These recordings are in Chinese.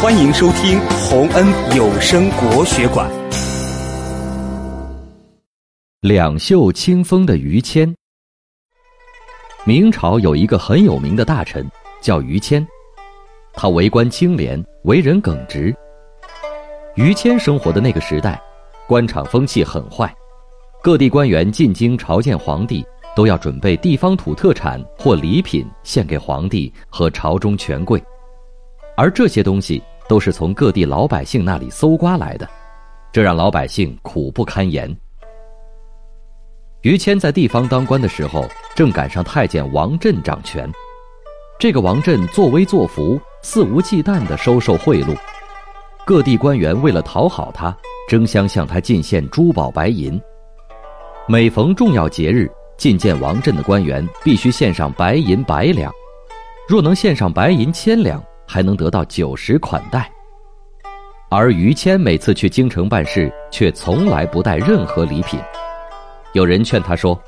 欢迎收听洪恩有声国学馆。两袖清风的于谦，明朝有一个很有名的大臣叫于谦，他为官清廉，为人耿直。于谦生活的那个时代，官场风气很坏，各地官员进京朝见皇帝，都要准备地方土特产或礼品献给皇帝和朝中权贵。而这些东西都是从各地老百姓那里搜刮来的，这让老百姓苦不堪言。于谦在地方当官的时候，正赶上太监王振掌权。这个王振作威作福，肆无忌惮地收受贿赂，各地官员为了讨好他，争相向他进献珠宝白银。每逢重要节日，觐见王振的官员必须献上白银百两，若能献上白银千两。还能得到酒食款待，而于谦每次去京城办事，却从来不带任何礼品。有人劝他说：“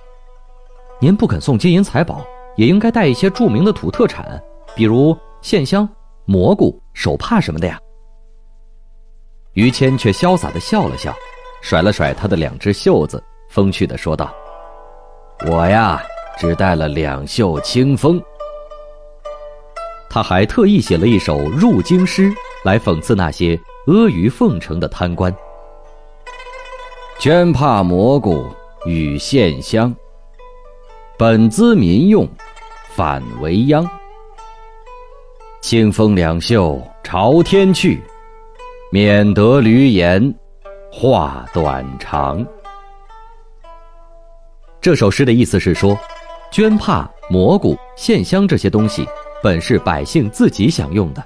您不肯送金银财宝，也应该带一些著名的土特产，比如线香、蘑菇、手帕什么的呀。”于谦却潇洒的笑了笑，甩了甩他的两只袖子，风趣的说道：“我呀，只带了两袖清风。”他还特意写了一首入京诗，来讽刺那些阿谀奉承的贪官。绢帕蘑菇与线香，本资民用，反为殃。清风两袖朝天去，免得驴言话短长。这首诗的意思是说，绢帕、蘑菇、线香这些东西。本是百姓自己享用的，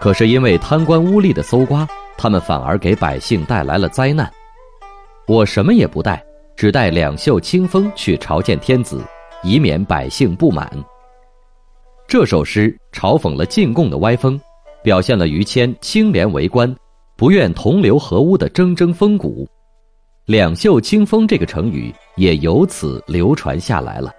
可是因为贪官污吏的搜刮，他们反而给百姓带来了灾难。我什么也不带，只带两袖清风去朝见天子，以免百姓不满。这首诗嘲讽了进贡的歪风，表现了于谦清廉为官，不愿同流合污的铮铮风骨。两袖清风这个成语也由此流传下来了。